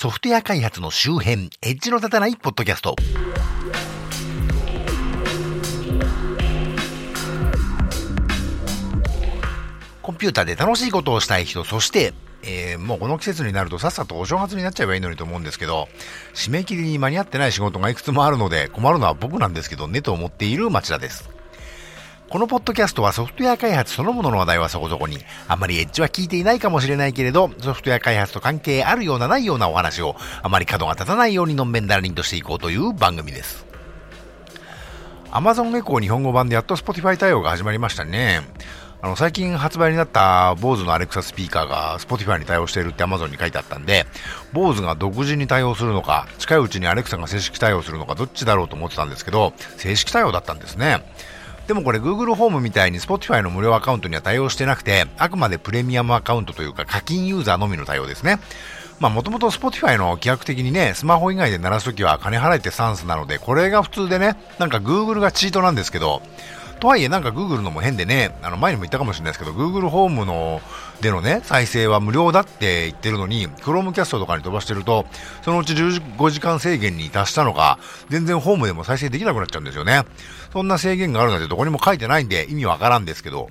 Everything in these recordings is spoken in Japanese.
ソフトウェア開発の周辺、エッジの立たないポッドキャスト。コンピューターで楽しいことをしたい人、そして、えー、もうこの季節になるとさっさとお正月になっちゃえばいいのにと思うんですけど、締め切りに間に合ってない仕事がいくつもあるので困るのは僕なんですけどねと思っている町田です。このポッドキャストはソフトウェア開発そのものの話題はそこそこに、あまりエッジは聞いていないかもしれないけれど、ソフトウェア開発と関係あるようなないようなお話を、あまり角が立たないようにのんべんだらりんとしていこうという番組です。Amazon エコー日本語版でやっと Spotify 対応が始まりましたね。あの、最近発売になった BOSE の Alexa スピーカーが Spotify に対応しているって Amazon に書いてあったんで、BOSE が独自に対応するのか、近いうちに Alexa が正式対応するのか、どっちだろうと思ってたんですけど、正式対応だったんですね。でもこれ Google ホームみたいに Spotify の無料アカウントには対応してなくて、あくまでプレミアムアカウントというか課金ユーザーのみの対応ですね。まあもともと Spotify の規約的にね、スマホ以外で鳴らすときは金払えてスタンスなので、これが普通でね、なんか Google がチートなんですけど、とはいえなんか Google のも変でね、あの前にも言ったかもしれないですけど、Google ホームのでのね、再生は無料だって言ってるのに、Chromecast とかに飛ばしてると、そのうち15時間制限に達したのか、全然ホームでも再生できなくなっちゃうんですよね。そんな制限があるなんてどこにも書いてないんで意味わからんですけど、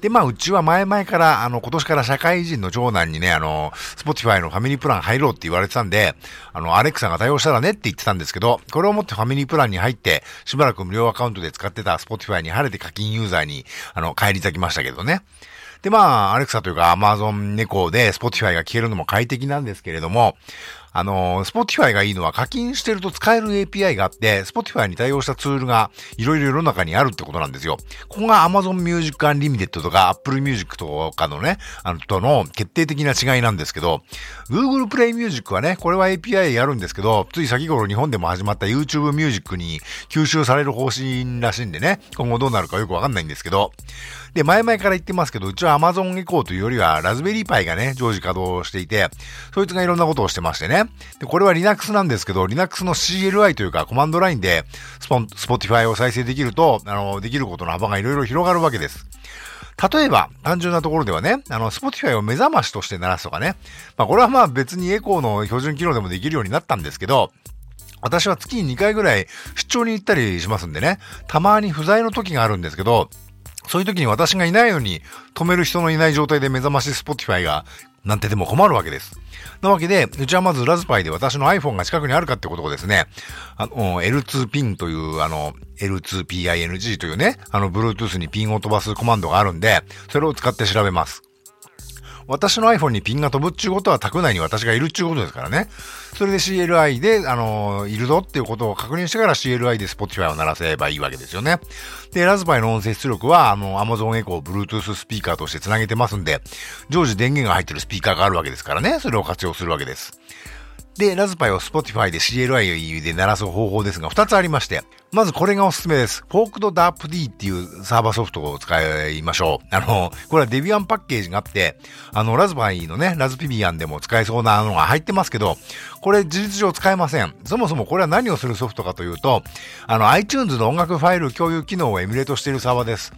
で、まあ、うちは前々から、あの、今年から社会人の長男にね、あの、スポティファイのファミリープラン入ろうって言われてたんで、あの、アレクサが対応したらねって言ってたんですけど、これをもってファミリープランに入って、しばらく無料アカウントで使ってたスポティファイに晴れて課金ユーザーに、あの、返り咲きましたけどね。で、まあ、アレクサというか、 Amazon Echo で、スポティファイが聴けるのも快適なんですけれども、あの、Spotify がいいのは課金してると使える API があって、Spotify に対応したツールがいろいろ世の中にあるってことなんですよ。ここが Amazon Music Unlimited とか Apple Music とかのね、あの、との決定的な違いなんですけど、Google Play Music はね、これは API やるんですけど、つい先頃日本でも始まった YouTube Music に吸収される方針らしいんでね、今後どうなるかよくわかんないんですけど、で、前々から言ってますけど、うちは Amazon エコーというよりは、ラズベリーパイがね、常時稼働していて、そいつがいろんなことをしてましてね。で、これは Linux なんですけど、Linux の CLI というか、コマンドラインで、スポン、Spotify を再生できると、あの、できることの幅がいろいろ広がるわけです。例えば、単純なところではね、あの、Spotify を目覚ましとして鳴らすとかね。まあ、これはまあ別にエコーの標準機能でもできるようになったんですけど、私は月に2回ぐらい出張に行ったりしますんでね、たまに不在の時があるんですけど、そういう時に私がいないのに止める人のいない状態で目覚まし Spotify がなんてでも困るわけです。なわけで、うちはまずラズパイで私の iPhone が近くにあるかってことをですね、あの、L2 ピンという、あの、L2PING というね、あの、Bluetooth にピンを飛ばすコマンドがあるんで、それを使って調べます。私の iPhone にピンが飛ぶっちゅうことは宅内に私がいるっちゅうことですからね。それで CLI で、あのいるぞっていうことを確認してから CLI で Spotify を鳴らせばいいわけですよね。で、ラズパイの音声出力は、あの、Amazon Echo Bluetooth スピーカーとして繋げてますんで、常時電源が入ってるスピーカーがあるわけですからね、それを活用するわけです。で、ラズパイを Spotify で CLI で鳴らす方法ですが、2つありまして、まずこれがおすすめです。 forked-daapd っていうサーバーソフトを使いましょう。あの、これは Debian パッケージがあって、あの、ラズパイのね、ラズビアンでも使えそうなのが入ってますけど、これ事実上使えません。そもそもこれは何をするソフトかというと、あの、iTunes の音楽ファイル共有機能をエミュレートしているサーバーです。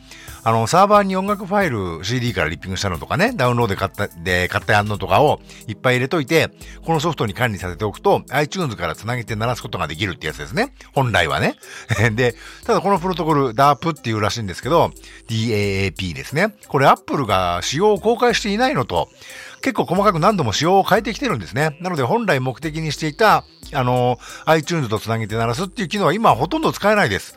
あの、サーバーに音楽ファイル CD からリッピングしたのとかね、ダウンロードで買った、で、買ったやんのとかをいっぱい入れといて、このソフトに管理させておくと、iTunes から繋げて鳴らすことができるってやつですね。本来はね。で、ただこのプロトコル DARP っていうらしいんですけど、DAAP ですね。これ Apple が仕様を公開していないのと、結構細かく何度も仕様を変えてきてるんですね。なので本来目的にしていた、あの、iTunes と繋げて鳴らすっていう機能は今はほとんど使えないです。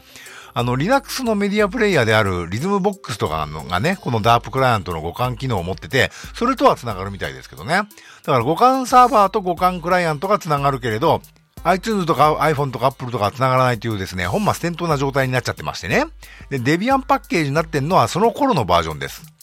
あの、Linux のメディアプレイヤーであるリズムボックスとかのがね、この DARP クライアントの互換機能を持ってて、それとは繋がるみたいですけどね。だから互換サーバーと互換クライアントが繋がるけれど、iTunes とか iPhone とか Apple とか繋がらないというですね、本末転倒な状態になっちゃってましてね。で、デビアンパッケージになってんのはその頃のバージョンです。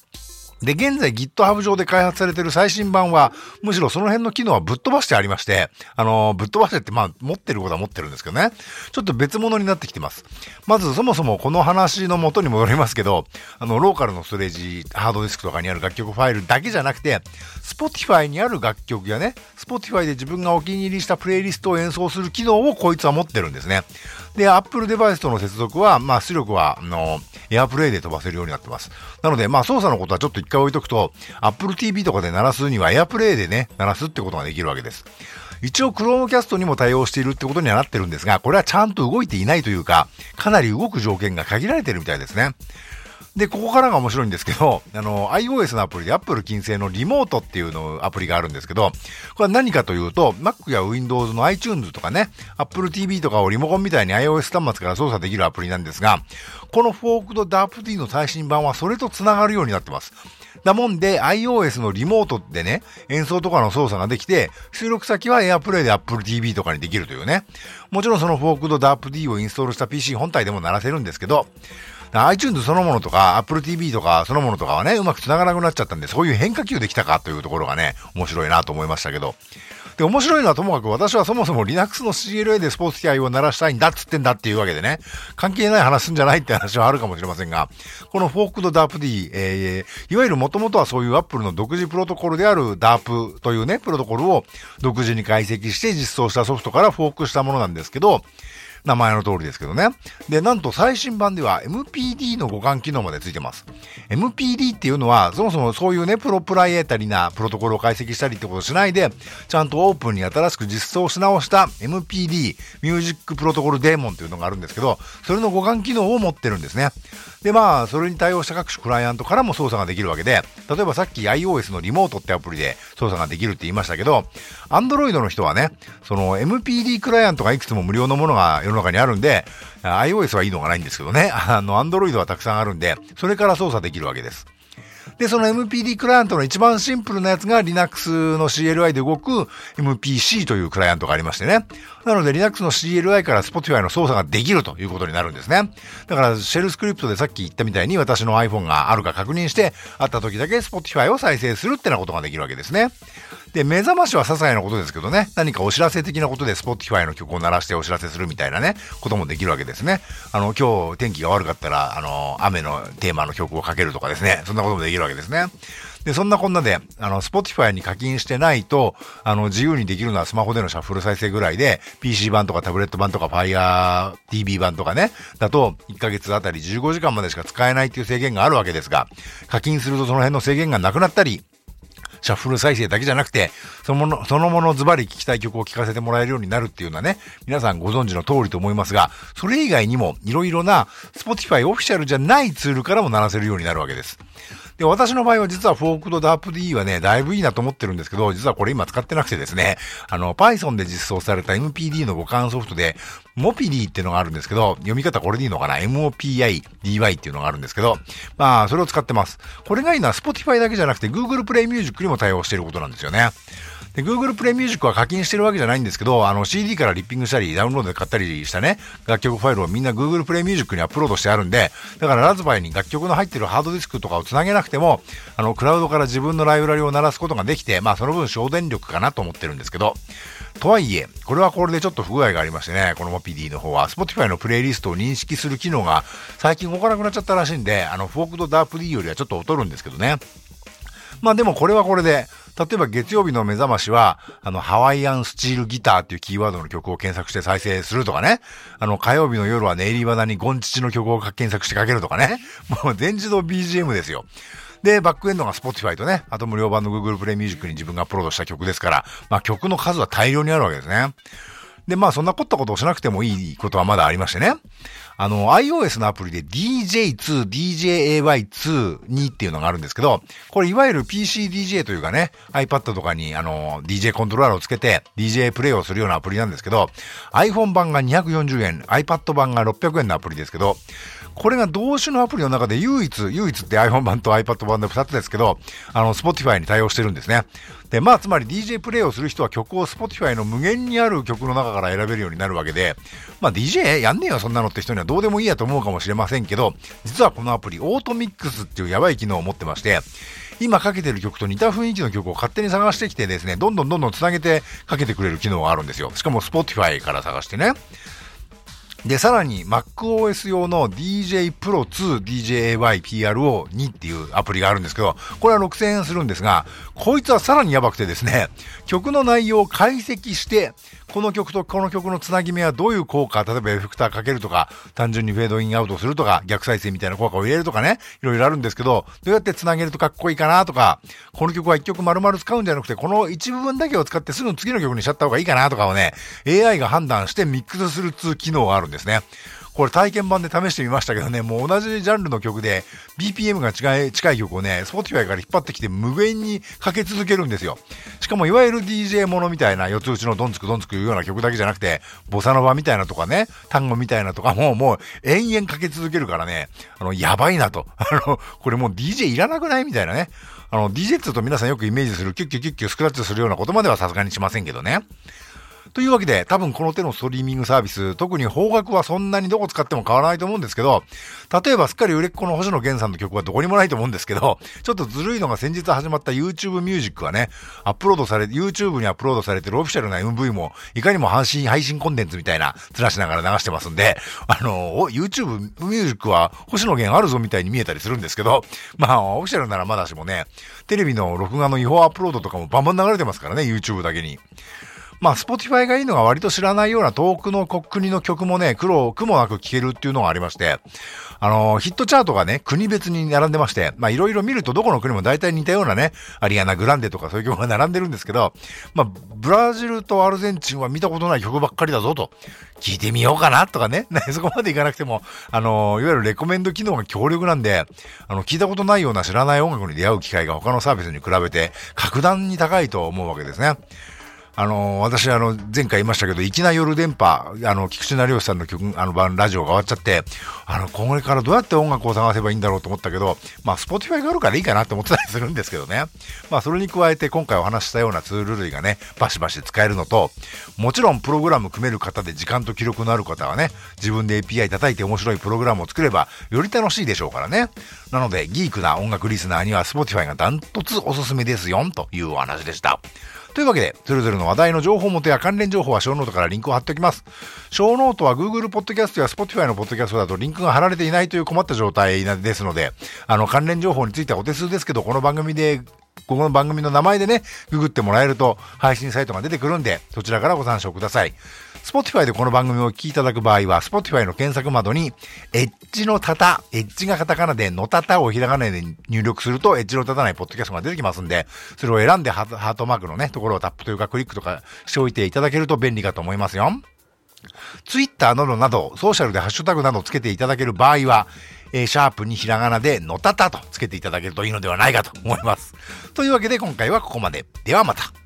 で、現在 GitHub 上で開発されている最新版は、むしろその辺の機能はぶっ飛ばしてありまして、あの、ぶっ飛ばしてってまあ、持ってることは持ってるんですけどね。ちょっと別物になってきてます。まず、そもそもこの話の元に戻りますけど、あの、ローカルのストレージ、ハードディスクとかにある楽曲ファイルだけじゃなくて、Spotify にある楽曲やね、Spotify で自分がお気に入りしたプレイリストを演奏する機能をこいつは持ってるんですね。で、Apple デバイスとの接続は、まあ、出力は、あの、エアプレイで飛ばせるようになってます。なので、まあ、操作のことはちょっと一回置いとくと、Apple TV とかで鳴らすにはエアプレイでね、鳴らすってことができるわけです。一応 Chromecast にも対応しているってことにはなってるんですが、これはちゃんと動いていないというか、かなり動く条件が限られてるみたいですね。で、ここからが面白いんですけど、あの、iOS のアプリで Apple 金製のリモートっていうのアプリがあるんですけど、これは何かというと、Mac や Windows の iTunes とかね、Apple TV とかをリモコンみたいに iOS 端末から操作できるアプリなんですが、このフォークド DARPD の最新版はそれと繋がるようになってます。だもんで iOS のリモートでね、演奏とかの操作ができて、収録先は AirPlay で Apple TV とかにできるというね。もちろんそのフォークドダープ D をインストールした PC 本体でも鳴らせるんですけど、iTunes そのものとか Apple TV とかそのものとかはね、うまく繋がなくなっちゃったんで、そういう変化球できたかというところがね、面白いなと思いましたけど。で、面白いのはともかく私はそもそも Linux の CLA でスポーツ機械を鳴らしたいんだっつってんだっていうわけでね、関係ない話すんじゃないって話はあるかもしれませんが、このフォークド DARPD、えー、いわゆるもともとはそういう Apple の独自プロトコルである DARP というね、プロトコルを独自に解析して実装したソフトからフォークしたものなんですけど、名前の通りですけどね。で、なんと最新版では MPD の互換機能までついてます。MPD っていうのは、そもそもそういうね、プロプライエータリーなプロトコルを解析したりってことしないで、ちゃんとオープンに新しく実装し直した MPD、ミュージックプロトコルデーモンっていうのがあるんですけど、それの互換機能を持ってるんですね。で、まあ、それに対応した各種クライアントからも操作ができるわけで、例えばさっき iOS のリモートってアプリで操作ができるって言いましたけど、Android の人はね、その MPD クライアントがいくつも無料のものが世の中にあるんで、iOS はいいのがないんですけどね、あの、Android はたくさんあるんで、それから操作できるわけです。で、その MPD クライアントの一番シンプルなやつが Linux の CLI で動く MPC というクライアントがありましてね。なので Linux の CLI から Spotify の操作ができるということになるんですね。だからシェルスクリプトでさっき言ったみたいに私の iPhone があるか確認して、あった時だけ Spotify を再生するってなことができるわけですね。で、目覚ましは些細なことですけどね、何かお知らせ的なことで Spotify の曲を鳴らしてお知らせするみたいなね、こともできるわけですね。あの、今日天気が悪かったら、あの、雨のテーマの曲をかけるとかですね、そんなこともできるわけですね。で、そんなこんなで、あの、Spotify に課金してないと、あの、自由にできるのはスマホでのシャッフル再生ぐらいで、PC 版とかタブレット版とか Fire TV 版とかね、だと、1ヶ月あたり15時間までしか使えないっていう制限があるわけですが、課金するとその辺の制限がなくなったり、シャッフル再生だけじゃなくて、そのもの、そのものズバリ聴きたい曲を聴かせてもらえるようになるっていうのはね、皆さんご存知の通りと思いますが、それ以外にもいろいろな Spotify オフィシャルじゃないツールからも鳴らせるようになるわけです。で、私の場合は実はフォークドダープ D はね、だいぶいいなと思ってるんですけど、実はこれ今使ってなくてですね、あの、Python で実装された MPD の互換ソフトで、モピリーっていうのがあるんですけど、読み方これでいいのかな ?MOPIDY っていうのがあるんですけど、まあ、それを使ってます。これがいいのは Spotify だけじゃなくて Google Play Music にも対応していることなんですよね。で、Google Play Music は課金してるわけじゃないんですけど、あの CD からリッピングしたり、ダウンロードで買ったりしたね、楽曲ファイルをみんな Google Play Music にアップロードしてあるんで、だからラズパイに楽曲の入ってるハードディスクとかをつなげなくても、あの、クラウドから自分のライブラリを鳴らすことができて、まあその分省電力かなと思ってるんですけど、とはいえ、これはこれでちょっと不具合がありましてね、この Mopidy の方は、Spotify のプレイリストを認識する機能が最近動かなくなっちゃったらしいんで、あの、 forked-daapd よりはちょっと劣るんですけどね。まあでもこれはこれで、例えば月曜日の目覚ましは、あの、ハワイアンスチールギターっていうキーワードの曲を検索して再生するとかね。あの、火曜日の夜はネイリーバナにゴンチチの曲を検索してかけるとかね。もう全自動 BGM ですよ。で、バックエンドが Spotify とね、あと無料版の Google Play Music に自分がアップロードした曲ですから、まあ曲の数は大量にあるわけですね。で、まあそんな凝ったことをしなくてもいいことはまだありましてね。あの、iOS のアプリで DJ2、DJAY22 っていうのがあるんですけど、これいわゆる PCDJ というかね、iPad とかにあの、DJ コントローラーをつけて DJ プレイをするようなアプリなんですけど、iPhone 版が240円、iPad 版が600円のアプリですけど、これが同種のアプリの中で唯一、唯一って iPhone 版と iPad 版で2つですけど、あの、Spotify に対応してるんですね。で、まあ、つまり DJ プレイをする人は曲を Spotify の無限にある曲の中から選べるようになるわけで、まあ、DJ やんねえよ、そんなのって人にはどうでもいいやと思うかもしれませんけど、実はこのアプリ、オートミックスっていうやばい機能を持ってまして、今かけてる曲と似た雰囲気の曲を勝手に探してきてですね、どんどんどんどん繋げてかけてくれる機能があるんですよ。しかも Spotify から探してね。で、さらに MacOS 用の DJ Pro 2 DJAY PRO2 っていうアプリがあるんですけど、これは6000円するんですが、こいつはさらにやばくてですね、曲の内容を解析して、この曲とこの曲のつなぎ目はどういう効果、例えばエフェクターかけるとか、単純にフェードインアウトするとか、逆再生みたいな効果を入れるとかね、いろいろあるんですけど、どうやってつなげるとかっこいいかなとか、この曲は一曲丸々使うんじゃなくて、この一部分だけを使ってすぐ次の曲にしちゃった方がいいかなとかをね、AI が判断してミックスする通機能があるんですですね。これ体験版で試してみましたけどね、もう同じジャンルの曲で BPM が近い近い曲をね、Spotify から引っ張ってきて無限にかけ続けるんですよ。しかもいわゆる DJ ものみたいな四つ打ちのドンツクドンツクいうような曲だけじゃなくて、ボサノバみたいなとかね、単語みたいなとかもうもう延々かけ続けるからね、あの、やばいなと。あの、これもう DJ いらなくないみたいなね。あの、DJ って言うと皆さんよくイメージするキュッキュッキュッキュスクラッチするようなことまではさすがにしませんけどね。というわけで、多分この手のストリーミングサービス、特に方角はそんなにどこ使っても変わらないと思うんですけど、例えばすっかり売れっ子の星野源さんの曲はどこにもないと思うんですけど、ちょっとずるいのが先日始まった YouTube ミュージックはね、アップロードされ、YouTube にアップロードされてるオフィシャルな MV も、いかにも配信、配信コンテンツみたいな、ずらしながら流してますんで、あの、YouTube ミュージックは星野源あるぞみたいに見えたりするんですけど、まあ、オフィシャルならまだしもね、テレビの録画の違法アップロードとかもバンバン流れてますからね、YouTube だけに。まあ、スポティファイがいいのが割と知らないような遠くの国の曲もね、苦労、苦もなく聴けるっていうのがありまして、あのー、ヒットチャートがね、国別に並んでまして、まあ、いろいろ見るとどこの国も大体似たようなね、アリアナ・グランデとかそういう曲が並んでるんですけど、まあ、ブラジルとアルゼンチンは見たことない曲ばっかりだぞと、聞いてみようかなとかね、そこまでいかなくても、あのー、いわゆるレコメンド機能が強力なんで、あの、聞いたことないような知らない音楽に出会う機会が他のサービスに比べて格段に高いと思うわけですね。あの、私、あの、前回言いましたけど、粋な夜電波、あの、菊地成孔さんの曲、あの、番、ラジオが終わっちゃって、あの、これからどうやって音楽を探せばいいんだろうと思ったけど、まあ、スポティファイがあるからいいかなって思ってたりするんですけどね。まあ、それに加えて、今回お話したようなツール類がね、バシバシ使えるのと、もちろん、プログラム組める方で時間と気力のある方はね、自分で API 叩いて面白いプログラムを作れば、より楽しいでしょうからね。なので、ギークな音楽リスナーには、スポティファイがダントツおすすめですよ、というお話でした。というわけで、それぞれの話題の情報元や関連情報はショーノートからリンクを貼っておきます。ショーノートは Google Podcast や Spotify の Podcast だとリンクが貼られていないという困った状態ですので、あの、関連情報についてはお手数ですけど、この番組でここの番組の名前でね、ググってもらえると配信サイトが出てくるんで、そちらからご参照ください。Spotify でこの番組を聞きいただく場合は、Spotify の検索窓に、エッジのタタ、エッジがカタカナで、のタタをひらがなで入力すると、エッジの立たないポッドキャストが出てきますんで、それを選んでハートマークのね、ところをタップというかクリックとかしておいていただけると便利かと思いますよ。Twitter などなど、ソーシャルでハッシュタグなどつけていただける場合は、えー、シャープにひらがなでのたたとつけていただけるといいのではないかと思います。というわけで今回はここまで。ではまた。